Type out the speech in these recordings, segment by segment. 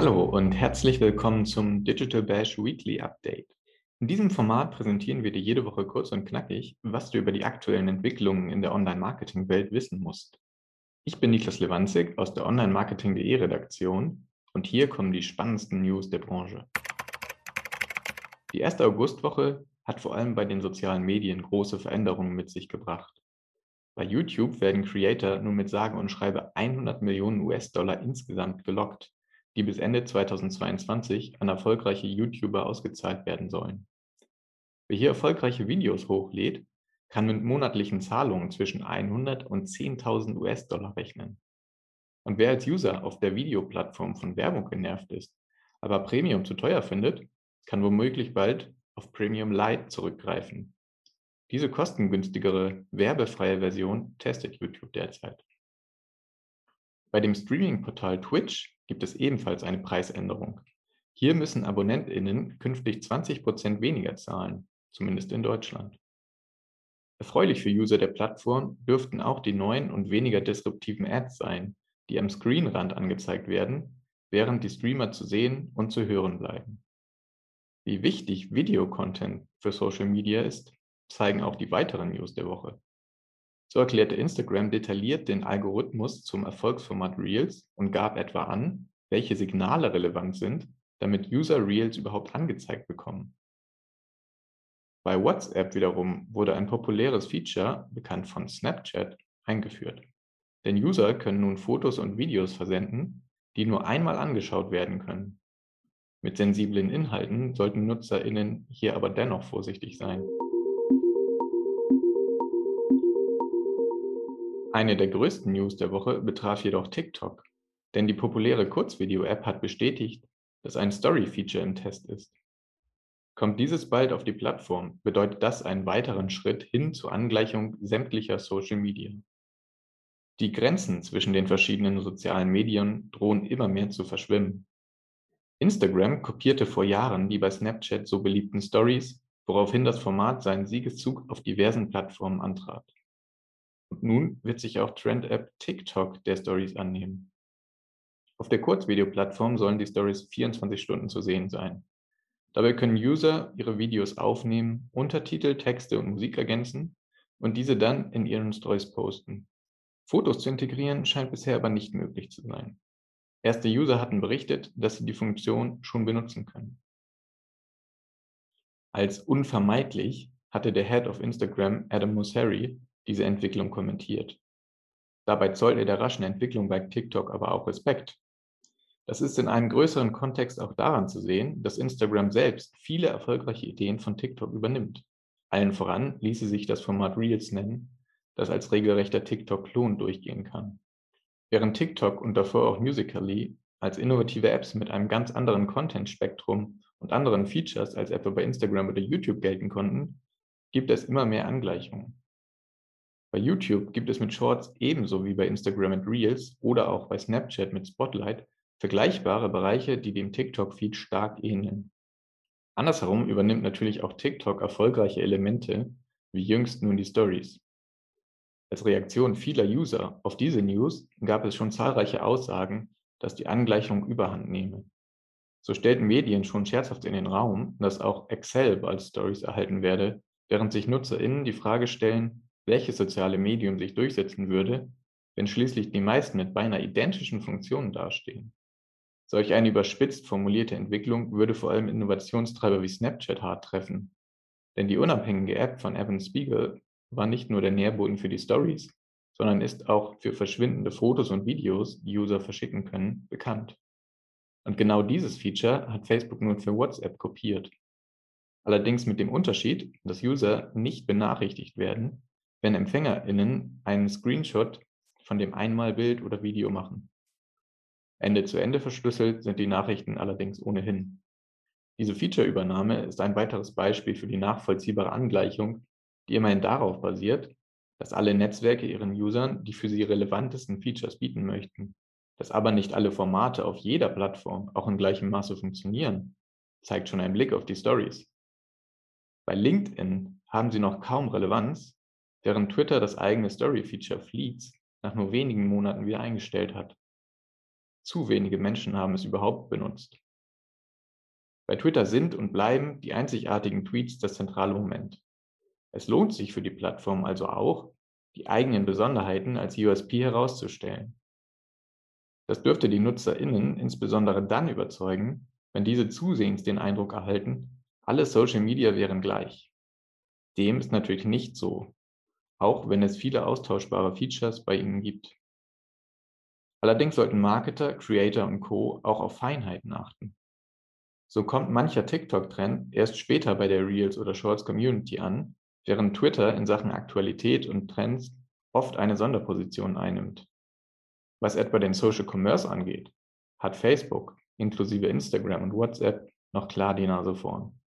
Hallo und herzlich willkommen zum Digital Bash Weekly Update. In diesem Format präsentieren wir dir jede Woche kurz und knackig, was du über die aktuellen Entwicklungen in der Online-Marketing-Welt wissen musst. Ich bin Niklas Lewandzig aus der Online-Marketing.de Redaktion und hier kommen die spannendsten News der Branche. Die erste Augustwoche hat vor allem bei den sozialen Medien große Veränderungen mit sich gebracht. Bei YouTube werden Creator nun mit sage und schreibe 100 Millionen US-Dollar insgesamt gelockt die bis Ende 2022 an erfolgreiche YouTuber ausgezahlt werden sollen. Wer hier erfolgreiche Videos hochlädt, kann mit monatlichen Zahlungen zwischen 100 und 10.000 US-Dollar rechnen. Und wer als User auf der Videoplattform von Werbung genervt ist, aber Premium zu teuer findet, kann womöglich bald auf Premium Lite zurückgreifen. Diese kostengünstigere, werbefreie Version testet YouTube derzeit. Bei dem Streaming-Portal Twitch gibt es ebenfalls eine Preisänderung. Hier müssen AbonnentInnen künftig 20% weniger zahlen, zumindest in Deutschland. Erfreulich für User der Plattform dürften auch die neuen und weniger disruptiven Ads sein, die am Screenrand angezeigt werden, während die Streamer zu sehen und zu hören bleiben. Wie wichtig Videocontent für Social Media ist, zeigen auch die weiteren News der Woche. So erklärte Instagram detailliert den Algorithmus zum Erfolgsformat Reels und gab etwa an, welche Signale relevant sind, damit User Reels überhaupt angezeigt bekommen. Bei WhatsApp wiederum wurde ein populäres Feature, bekannt von Snapchat, eingeführt. Denn User können nun Fotos und Videos versenden, die nur einmal angeschaut werden können. Mit sensiblen Inhalten sollten NutzerInnen hier aber dennoch vorsichtig sein. Eine der größten News der Woche betraf jedoch TikTok, denn die populäre Kurzvideo-App hat bestätigt, dass ein Story-Feature im Test ist. Kommt dieses bald auf die Plattform, bedeutet das einen weiteren Schritt hin zur Angleichung sämtlicher Social Media. Die Grenzen zwischen den verschiedenen sozialen Medien drohen immer mehr zu verschwimmen. Instagram kopierte vor Jahren die bei Snapchat so beliebten Stories, woraufhin das Format seinen Siegeszug auf diversen Plattformen antrat. Und nun wird sich auch Trend-App TikTok der Stories annehmen. Auf der Kurzvideoplattform sollen die Stories 24 Stunden zu sehen sein. Dabei können User ihre Videos aufnehmen, Untertitel, Texte und Musik ergänzen und diese dann in ihren Stories posten. Fotos zu integrieren scheint bisher aber nicht möglich zu sein. Erste User hatten berichtet, dass sie die Funktion schon benutzen können. Als unvermeidlich hatte der Head of Instagram, Adam Mosseri, diese Entwicklung kommentiert. Dabei zollt er der raschen Entwicklung bei TikTok aber auch Respekt. Das ist in einem größeren Kontext auch daran zu sehen, dass Instagram selbst viele erfolgreiche Ideen von TikTok übernimmt. Allen voran ließe sich das Format Reels nennen, das als regelrechter TikTok-Klon durchgehen kann. Während TikTok und davor auch Musically als innovative Apps mit einem ganz anderen Content-Spektrum und anderen Features als etwa bei Instagram oder YouTube gelten konnten, gibt es immer mehr Angleichungen. Bei YouTube gibt es mit Shorts ebenso wie bei Instagram mit Reels oder auch bei Snapchat mit Spotlight vergleichbare Bereiche, die dem TikTok-Feed stark ähneln. Andersherum übernimmt natürlich auch TikTok erfolgreiche Elemente, wie jüngst nun die Stories. Als Reaktion vieler User auf diese News gab es schon zahlreiche Aussagen, dass die Angleichung überhand nehme. So stellten Medien schon scherzhaft in den Raum, dass auch Excel bald Stories erhalten werde, während sich NutzerInnen die Frage stellen, welches soziale Medium sich durchsetzen würde, wenn schließlich die meisten mit beinahe identischen Funktionen dastehen. Solch eine überspitzt formulierte Entwicklung würde vor allem Innovationstreiber wie Snapchat hart treffen. Denn die unabhängige App von Evan Spiegel war nicht nur der Nährboden für die Stories, sondern ist auch für verschwindende Fotos und Videos, die User verschicken können, bekannt. Und genau dieses Feature hat Facebook nun für WhatsApp kopiert. Allerdings mit dem Unterschied, dass User nicht benachrichtigt werden, wenn EmpfängerInnen einen Screenshot von dem Einmalbild oder Video machen. Ende zu Ende verschlüsselt sind die Nachrichten allerdings ohnehin. Diese Feature-Übernahme ist ein weiteres Beispiel für die nachvollziehbare Angleichung, die immerhin darauf basiert, dass alle Netzwerke ihren Usern die für sie relevantesten Features bieten möchten. Dass aber nicht alle Formate auf jeder Plattform auch in gleichem Maße funktionieren, zeigt schon ein Blick auf die Stories. Bei LinkedIn haben sie noch kaum Relevanz, während Twitter das eigene Story-Feature Fleets nach nur wenigen Monaten wieder eingestellt hat. zu wenige Menschen haben es überhaupt benutzt. Bei Twitter sind und bleiben die einzigartigen Tweets das zentrale Moment. Es lohnt sich für die Plattform also auch, die eigenen Besonderheiten als USP herauszustellen. Das dürfte die NutzerInnen insbesondere dann überzeugen, wenn diese zusehends den Eindruck erhalten, alle Social Media wären gleich. Dem ist natürlich nicht so, auch wenn es viele austauschbare Features bei ihnen gibt. Allerdings sollten Marketer, Creator und Co. auch auf Feinheiten achten. So kommt mancher TikTok-Trend erst später bei der Reels oder Shorts Community an, während Twitter in Sachen Aktualität und Trends oft eine Sonderposition einnimmt. Was etwa den Social Commerce angeht, hat Facebook inklusive Instagram und WhatsApp noch klar die Nase vorn.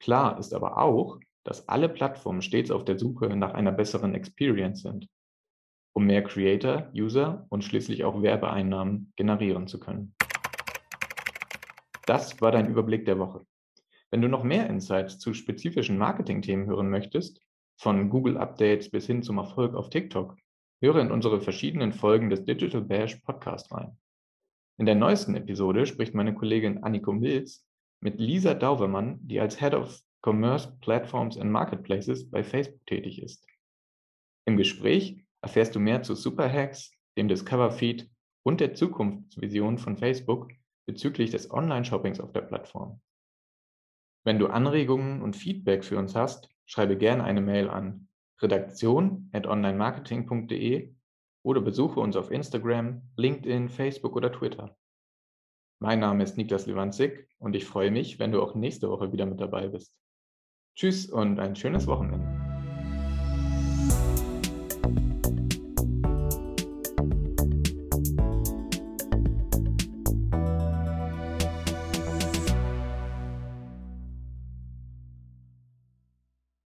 Klar ist aber auch, dass alle Plattformen stets auf der Suche nach einer besseren Experience sind, um mehr Creator, User und schließlich auch Werbeeinnahmen generieren zu können. Das war dein Überblick der Woche. Wenn du noch mehr Insights zu spezifischen Marketing-Themen hören möchtest, von Google-Updates bis hin zum Erfolg auf TikTok, höre in unsere verschiedenen Folgen des Digital Bash Podcast rein. In der neuesten Episode spricht meine Kollegin Anniko Mills mit Lisa Dauvermann, die als Head of Commerce Platforms and Marketplaces bei Facebook tätig ist. Im Gespräch erfährst du mehr zu Superhacks, dem Discover Feed und der Zukunftsvision von Facebook bezüglich des Online-Shoppings auf der Plattform. Wenn du Anregungen und Feedback für uns hast, schreibe gerne eine Mail an redaktion at onlinemarketing.de oder besuche uns auf Instagram, LinkedIn, Facebook oder Twitter. Mein Name ist Niklas Lewandzig und ich freue mich, wenn du auch nächste Woche wieder mit dabei bist. Tschüss und ein schönes Wochenende.